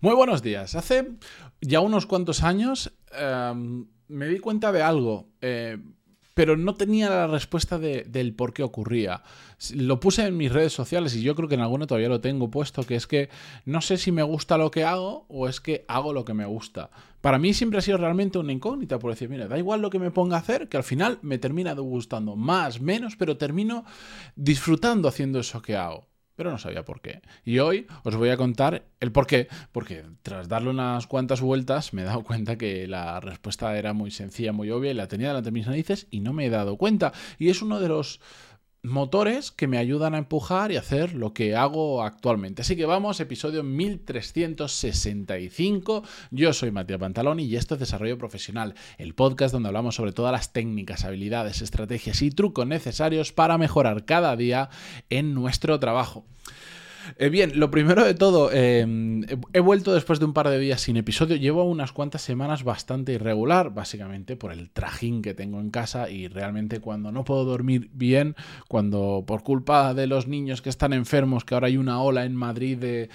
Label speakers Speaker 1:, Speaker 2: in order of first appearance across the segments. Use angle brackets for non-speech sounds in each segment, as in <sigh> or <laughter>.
Speaker 1: Muy buenos días. Hace ya unos cuantos años em, me di cuenta de algo. Eh, pero no tenía la respuesta del por qué ocurría. Lo puse en mis redes sociales y yo creo que en alguna todavía lo tengo puesto, que es que no sé si me gusta lo que hago o es que hago lo que me gusta. Para mí siempre ha sido realmente una incógnita, por decir, mira, da igual lo que me ponga a hacer, que al final me termina gustando más, menos, pero termino disfrutando haciendo eso que hago pero no sabía por qué. Y hoy os voy a contar el por qué, porque tras darle unas cuantas vueltas me he dado cuenta que la respuesta era muy sencilla, muy obvia, y la tenía delante de mis narices y no me he dado cuenta. Y es uno de los motores que me ayudan a empujar y hacer lo que hago actualmente. Así que vamos, episodio 1365. Yo soy Matías Pantaloni y esto es Desarrollo Profesional, el podcast donde hablamos sobre todas las técnicas, habilidades, estrategias y trucos necesarios para mejorar cada día en nuestro trabajo. Eh, bien, lo primero de todo, em, he vuelto después de un par de días sin episodio. Llevo unas cuantas semanas bastante irregular, básicamente por el trajín que tengo en casa y realmente cuando no puedo dormir bien, cuando por culpa de los niños que están enfermos, que ahora hay una ola en Madrid de,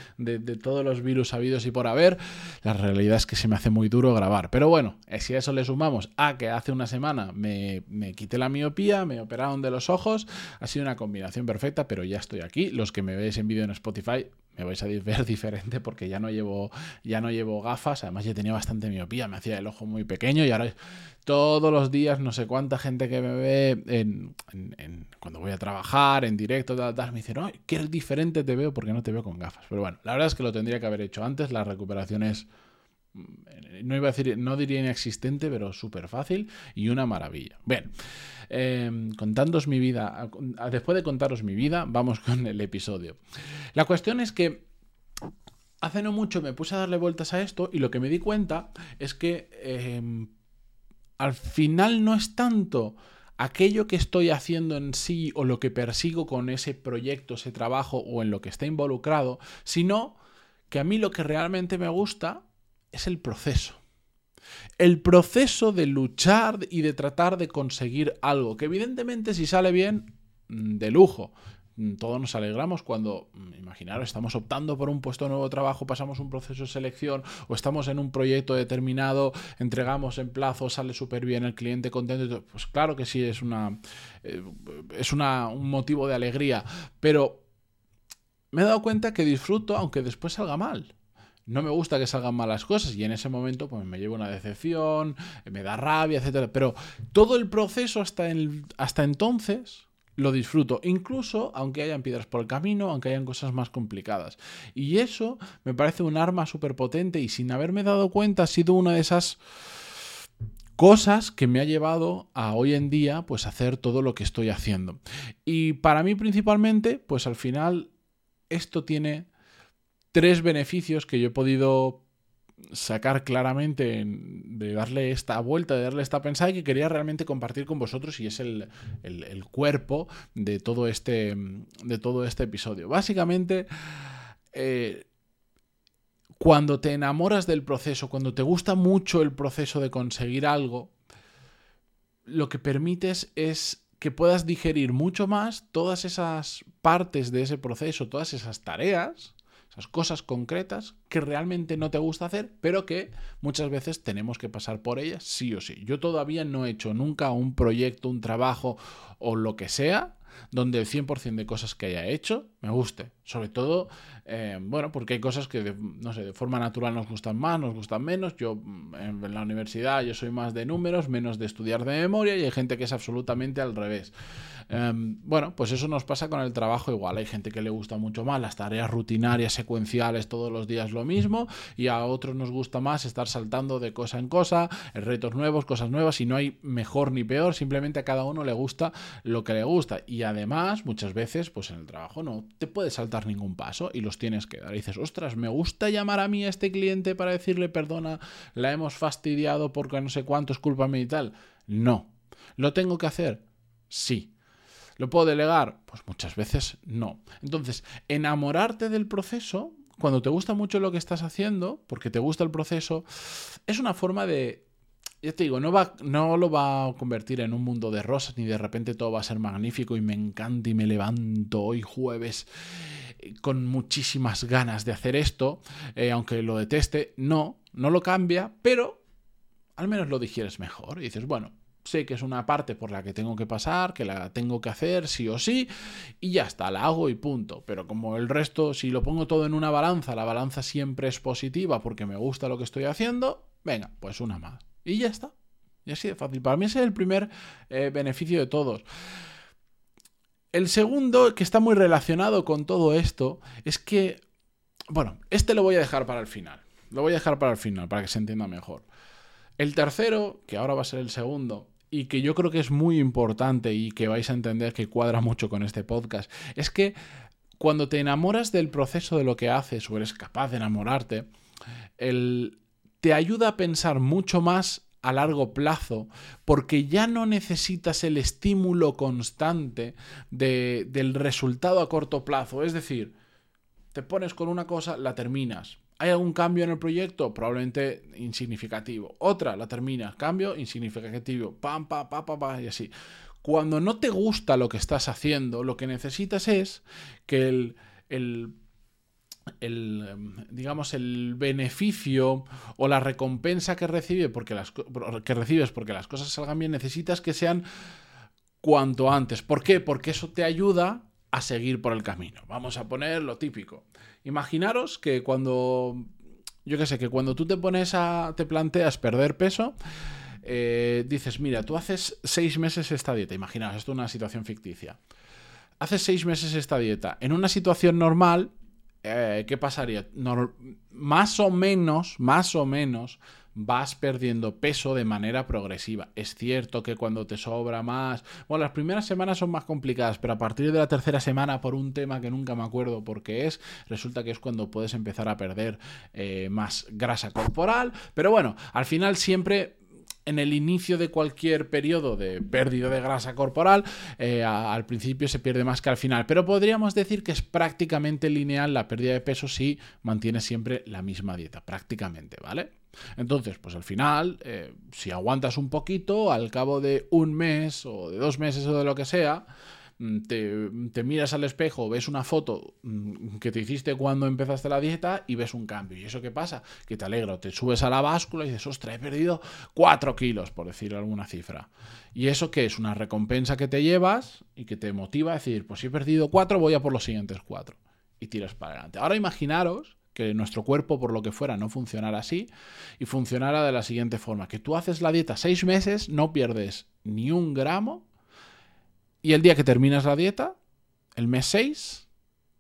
Speaker 1: todos los virus habidos y por haber, la realidad es que se me hace muy duro grabar. Pero bueno, eh, si a eso le sumamos a que hace una semana me, me quité la miopía, me operaron de los ojos, ha sido una combinación perfecta, pero ya estoy aquí. Los que me veis en vídeo en Spotify me vais a <laughs> ver diferente porque ya no llevo ya no llevo gafas, además ya tenía bastante miopía, me hacía el ojo muy pequeño y ahora todos los días no sé cuánta gente que me ve en, cuando voy a trabajar, en directo, tal, me dicen, que qué diferente te veo porque no te veo con gafas. Pero bueno, la verdad es que lo tendría que haber hecho antes, la recuperación es no iba a decir, no diría inexistente, pero súper fácil y una maravilla. Bien, eh, contándoos mi vida, después de contaros mi vida, vamos con el episodio. La cuestión es que hace no mucho me puse a darle vueltas a esto y lo que me di cuenta es que em, al final no es tanto aquello que estoy haciendo en sí o lo que persigo con ese proyecto, ese trabajo o en lo que está involucrado, sino que a mí lo que realmente me gusta es el proceso. El proceso de luchar y de tratar de conseguir algo, que evidentemente si sale bien, mm, de lujo. Mm, todos nos alegramos cuando, mm, imaginaros, estamos optando por un puesto de nuevo trabajo, pasamos un proceso de selección o estamos en un proyecto determinado, entregamos en plazo, sale súper bien, el cliente contento. Pues claro que sí, es, una, eh, es una, un motivo de alegría, pero me he dado cuenta que disfruto aunque después salga mal no me gusta que salgan malas cosas y en ese momento pues me llevo una decepción, me da rabia, etcétera, pero todo el proceso hasta, hasta entonces lo disfruto, incluso aunque hayan piedras por el camino, aunque hayan cosas más complicadas. Y eso me parece un arma súper potente y sin haberme dado cuenta ha sido una de esas cosas que me ha llevado a hoy en día pues hacer todo lo que estoy haciendo. Y para mí principalmente, pues al final esto tiene tres beneficios que yo he podido sacar claramente de darle esta vuelta, de darle esta pensada y que quería realmente compartir con vosotros y es el, cuerpo de todo, este, de todo este episodio. Básicamente, eh, cuando te enamoras del proceso, cuando te gusta mucho el proceso de conseguir algo, lo que permites es que puedas digerir mucho más todas esas partes de ese proceso, todas esas tareas, esas cosas concretas que realmente no te gusta hacer, pero que muchas veces tenemos que pasar por ellas sí o sí. Yo todavía no he hecho nunca un proyecto, un trabajo o lo que sea donde el 100% de cosas que haya hecho me guste. Sobre todo, eh, bueno, porque hay cosas que, de, no sé, de forma natural nos gustan más, nos gustan menos. Yo mm, en la universidad yo soy más de números, menos de estudiar de memoria y hay gente que es absolutamente al revés. Em, bueno, pues eso nos pasa con el trabajo igual. Hay gente que le gusta mucho más las tareas rutinarias, secuenciales, todos los días lo mismo, y a otros nos gusta más estar saltando de cosa en cosa, retos nuevos, cosas nuevas, y no hay mejor ni peor, simplemente a cada uno le gusta lo que le gusta. Y además, muchas veces, pues en el trabajo no te puedes saltar ningún paso y los tienes que dar. Dices, ostras, me gusta llamar a mí a este cliente para decirle, perdona, la hemos fastidiado porque no sé cuánto es culpa mí y tal. No. ¿Lo tengo que hacer? Sí. ¿Lo puedo delegar? Pues muchas veces no. Entonces, enamorarte del proceso, cuando te gusta mucho lo que estás haciendo, porque te gusta el proceso, es una forma de... Ya te digo, no, va, no lo va a convertir en un mundo de rosas, ni de repente todo va a ser magnífico y me encanta y me levanto hoy jueves con muchísimas ganas de hacer esto, eh, aunque lo deteste, no, no lo cambia, pero al menos lo digieres mejor. Y dices, bueno, sé que es una parte por la que tengo que pasar, que la tengo que hacer sí o sí, y ya está, la hago y punto. Pero como el resto, si lo pongo todo en una balanza, la balanza siempre es positiva porque me gusta lo que estoy haciendo, venga, pues una más. Y ya está. Y así de fácil. Para mí ese es el primer eh, beneficio de todos. El segundo, que está muy relacionado con todo esto, es que, bueno, este lo voy a dejar para el final. Lo voy a dejar para el final, para que se entienda mejor. El tercero, que ahora va a ser el segundo, y que yo creo que es muy importante y que vais a entender que cuadra mucho con este podcast, es que cuando te enamoras del proceso de lo que haces o eres capaz de enamorarte, el, te ayuda a pensar mucho más a largo plazo porque ya no necesitas el estímulo constante de, del resultado a corto plazo. Es decir, te pones con una cosa, la terminas, ¿Hay algún cambio en el proyecto? Probablemente insignificativo. Otra, la terminas. Cambio insignificativo. Pam, pam, pam, pam, pam, y así. Cuando no te gusta lo que estás haciendo, lo que necesitas es que el el, digamos, el beneficio o la recompensa que, recibe porque las, que recibes porque las cosas salgan bien, necesitas que sean cuanto antes. ¿Por qué? Porque eso te ayuda a seguir por el camino. Vamos a poner lo típico. Imaginaros que cuando, yo qué sé, que cuando tú te pones a, te planteas perder peso, eh, dices, mira, tú haces seis meses esta dieta, imaginaos, esto es una situación ficticia. Haces seis meses esta dieta. En una situación normal, eh, ¿qué pasaría? más o menos, más o menos, vas perdiendo peso de manera progresiva. Es cierto que cuando te sobra más, bueno, las primeras semanas son más complicadas, pero a partir de la tercera semana, por un tema que nunca me acuerdo por qué es, resulta que es cuando puedes empezar a perder eh, más grasa corporal. Pero bueno, al final siempre en el inicio de cualquier periodo de pérdida de grasa corporal, eh, al principio se pierde más que al final, pero podríamos decir que es prácticamente lineal la pérdida de peso si mantienes siempre la misma dieta, prácticamente, ¿vale? Entonces, pues al final, eh, si aguantas un poquito, al cabo de un mes o de dos meses o de lo que sea, mm, te, miras al espejo, ves una foto mm, que te hiciste cuando empezaste la dieta y ves un cambio. ¿Y eso qué pasa? Que te alegro, te subes a la báscula y dices, ostras, he perdido 4 kilos, por decir alguna cifra. ¿Y eso qué es? Una recompensa que te llevas y que te motiva a decir, pues si he perdido 4, voy a por los siguientes 4. Y tiras para adelante. Ahora imaginaros que nuestro cuerpo, por lo que fuera, no funcionara así y funcionara de la siguiente forma, que tú haces la dieta seis meses, no pierdes ni un gramo y el día que terminas la dieta, el mes 6,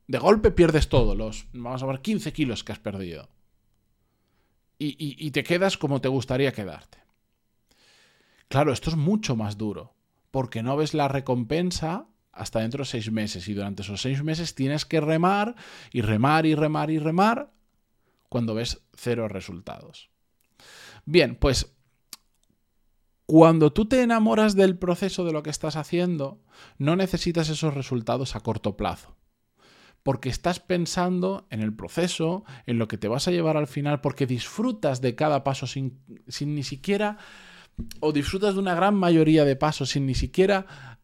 Speaker 1: de golpe pierdes todo, los, vamos a ver, 15 kilos que has perdido. Y, y te quedas como te gustaría quedarte. Claro, esto es mucho más duro, porque no ves la recompensa hasta dentro de seis meses. Y durante esos seis meses tienes que remar y remar y remar y remar cuando ves cero resultados. Bien, pues cuando tú te enamoras del proceso de lo que estás haciendo, no necesitas esos resultados a corto plazo. Porque estás pensando en el proceso, en lo que te vas a llevar al final, porque disfrutas de cada paso sin, sin ni siquiera, o disfrutas de una gran mayoría de pasos sin ni siquiera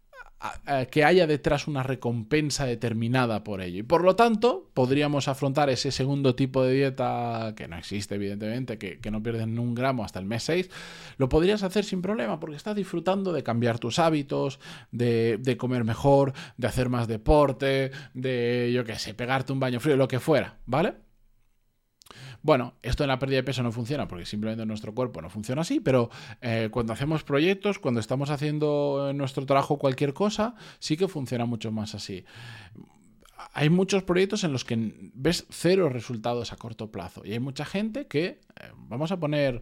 Speaker 1: que haya detrás una recompensa determinada por ello. Y por lo tanto, podríamos afrontar ese segundo tipo de dieta, que no existe evidentemente, que, no pierden un gramo hasta el mes 6, lo podrías hacer sin problema, porque estás disfrutando de cambiar tus hábitos, de, de comer mejor, de hacer más deporte, de, yo qué sé, pegarte un baño frío, lo que fuera, ¿vale? Bueno, esto en la pérdida de peso no funciona porque simplemente nuestro cuerpo no funciona así, pero eh, cuando hacemos proyectos, cuando estamos haciendo en nuestro trabajo cualquier cosa, sí que funciona mucho más así. Hay muchos proyectos en los que ves cero resultados a corto plazo y hay mucha gente que, eh, vamos a poner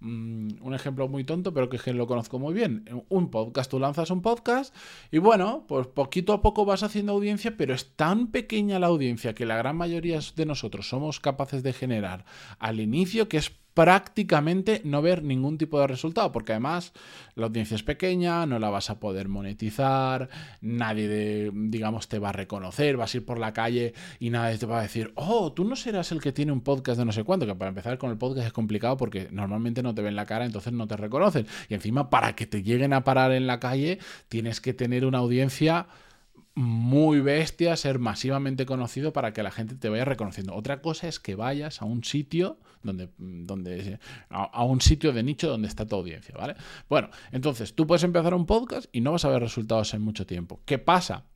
Speaker 1: Mm, un ejemplo muy tonto, pero que lo conozco muy bien. Un podcast, tú lanzas un podcast y bueno, pues poquito a poco vas haciendo audiencia, pero es tan pequeña la audiencia que la gran mayoría de nosotros somos capaces de generar al inicio que es prácticamente no ver ningún tipo de resultado, porque además la audiencia es pequeña, no la vas a poder monetizar, nadie, digamos, te va a reconocer, vas a ir por la calle y nadie te va a decir, oh, tú no serás el que tiene un podcast de no sé cuánto, que para empezar con el podcast es complicado porque normalmente no te ven la cara, entonces no te reconocen. Y encima, para que te lleguen a parar en la calle, tienes que tener una audiencia muy bestia, ser masivamente conocido para que la gente te vaya reconociendo. Otra cosa es que vayas a un sitio donde, donde a, un sitio de nicho donde está tu audiencia, ¿vale? Bueno, entonces tú puedes empezar un podcast y no vas a ver resultados en mucho tiempo. ¿Qué pasa?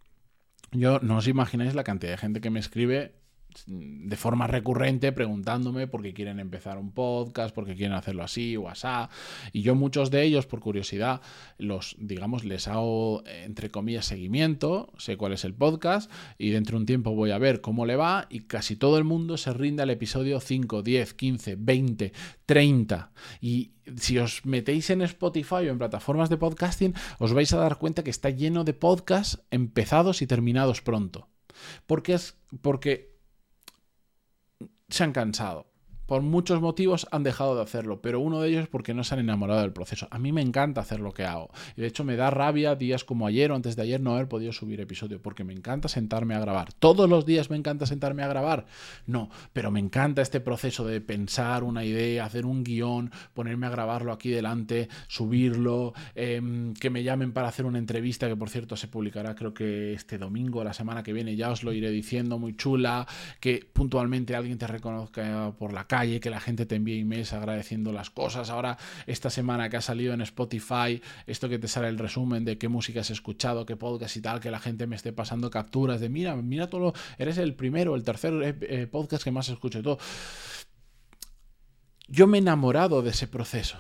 Speaker 1: Yo no os imagináis la cantidad de gente que me escribe de forma recurrente preguntándome por qué quieren empezar un podcast, por qué quieren hacerlo así o asá. Y yo muchos de ellos, por curiosidad, los, digamos, les hago, entre comillas, seguimiento, sé cuál es el podcast y dentro de un tiempo voy a ver cómo le va y casi todo el mundo se rinde al episodio 5, 10, 15, 20, 30. Y si os metéis en Spotify o en plataformas de podcasting, os vais a dar cuenta que está lleno de podcasts empezados y terminados pronto. Porque es porque se han cansado por muchos motivos han dejado de hacerlo, pero uno de ellos es porque no se han enamorado del proceso. A mí me encanta hacer lo que hago. De hecho me da rabia días como ayer o antes de ayer no haber podido subir episodio, porque me encanta sentarme a grabar. ¿Todos los días me encanta sentarme a grabar? No, pero me encanta este proceso de pensar una idea, hacer un guion, ponerme a grabarlo aquí delante, subirlo, em, que me llamen para hacer una entrevista, que por cierto se publicará creo que este domingo, la semana que viene, ya os lo iré diciendo, muy chula, que puntualmente alguien te reconozca por la calle que la gente te envíe emails agradeciendo las cosas. Ahora, esta semana que ha salido en Spotify, esto que te sale el resumen de qué música has escuchado, qué podcast y tal, que la gente me esté pasando capturas de mira, mira todo, eres el primero, el tercer eh, eh, podcast que más escucho y todo. Yo me he enamorado de ese proceso.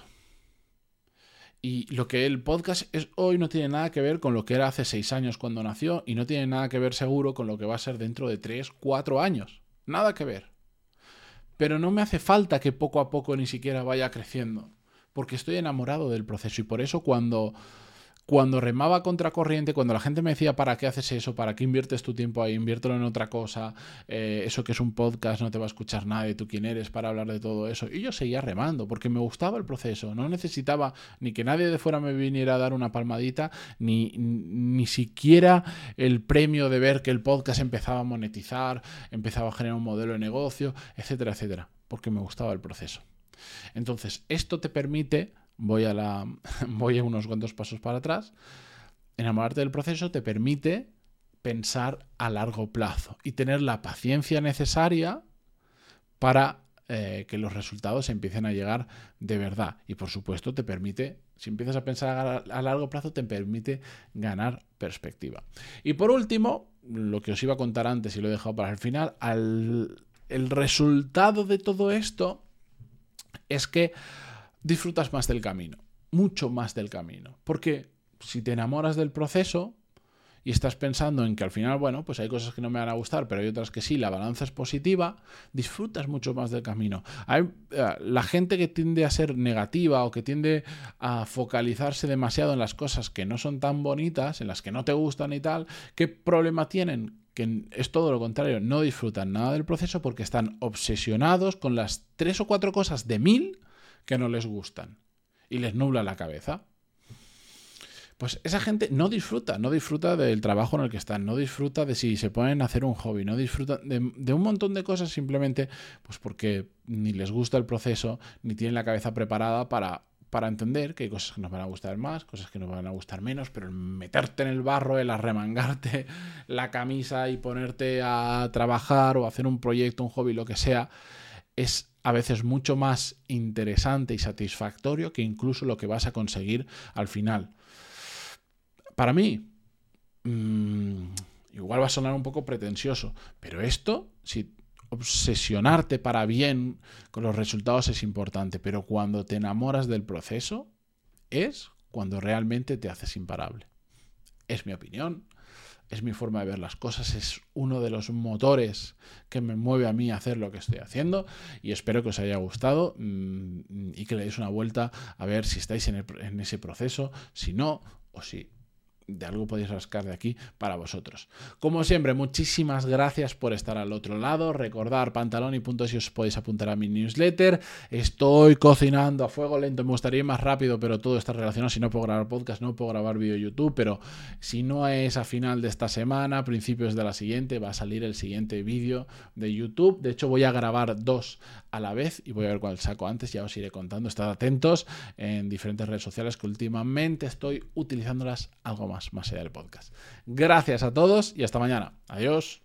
Speaker 1: Y lo que el podcast es hoy no tiene nada que ver con lo que era hace seis años cuando nació y no tiene nada que ver seguro con lo que va a ser dentro de tres, cuatro años. Nada que ver pero no me hace falta que poco a poco ni siquiera vaya creciendo, porque estoy enamorado del proceso y por eso cuando cuando remaba contracorriente, cuando la gente me decía, ¿para qué haces eso? ¿Para qué inviertes tu tiempo ahí? Inviértelo en otra cosa. Eh, eso que es un podcast, no te va a escuchar nadie. ¿Tú quién eres para hablar de todo eso? Y yo seguía remando porque me gustaba el proceso. No necesitaba ni que nadie de fuera me viniera a dar una palmadita, ni, ni siquiera el premio de ver que el podcast empezaba a monetizar, empezaba a generar un modelo de negocio, etcétera, etcétera. Porque me gustaba el proceso. Entonces, esto te permite voy a, la, <laughs> voy a unos cuantos pasos para atrás. Enamorarte del proceso te permite pensar a largo plazo y tener la paciencia necesaria para eh, que los resultados empiecen a llegar de verdad. Y por supuesto te permite, si empiezas a pensar a, largo plazo, te permite ganar perspectiva. Y por último, lo que os iba a contar antes y lo he dejado para el final, el resultado de todo esto es que disfrutas más del camino, mucho más del camino. Porque si te enamoras del proceso y estás pensando en que al final, bueno, pues hay cosas que no me van a gustar, pero hay otras que sí, la balanza es positiva, disfrutas mucho más del camino. Hay, eh, la gente que tiende a ser negativa o que tiende a focalizarse demasiado en las cosas que no son tan bonitas, en las que no te gustan y tal, ¿qué problema tienen? que es todo lo contrario, no disfrutan nada del proceso porque están obsesionados con las tres o cuatro cosas de mil que no les gustan y les nubla la cabeza. Pues esa gente no disfruta, no disfruta del trabajo en el que están, no disfruta de si se ponen a hacer un hobby, no disfruta de, un montón de cosas simplemente pues porque ni les gusta el proceso, ni tienen la cabeza preparada para, para entender que hay cosas que nos van a gustar más, cosas que nos van a gustar menos, pero el meterte en el barro, el arremangarte <laughs> la camisa y ponerte a trabajar o hacer un proyecto, un hobby, lo que sea, es a veces mucho más interesante y satisfactorio que incluso lo que vas a conseguir al final. Para mí, mm, igual va a sonar un poco pretencioso, pero esto, si obsesionarte para bien con los resultados es importante, pero cuando te enamoras del proceso, es cuando realmente te haces imparable. Es mi opinión, es mi forma de ver las cosas, es uno de los motores que me mueve a mí a hacer lo que estoy haciendo y espero que os haya gustado mm, y que le deis una vuelta a ver si estáis en, en ese proceso, si no o si de algo podéis rascar de aquí para vosotros. Como siempre, muchísimas gracias por estar al otro lado. Recordar pantalón y puntos si os podéis apuntar a mi newsletter. Estoy cocinando a fuego lento, me gustaría ir más rápido, pero todo está relacionado. Si no puedo grabar podcast, no puedo grabar vídeo YouTube, pero si no es a final de esta semana, principios de la siguiente, va a salir el siguiente vídeo de YouTube. De hecho, voy a grabar dos a la vez y voy a ver cuál saco antes, ya os iré contando. Estad atentos en diferentes redes sociales que últimamente estoy utilizándolas algo más más, más allá del podcast. Gracias a todos y hasta mañana. Adiós.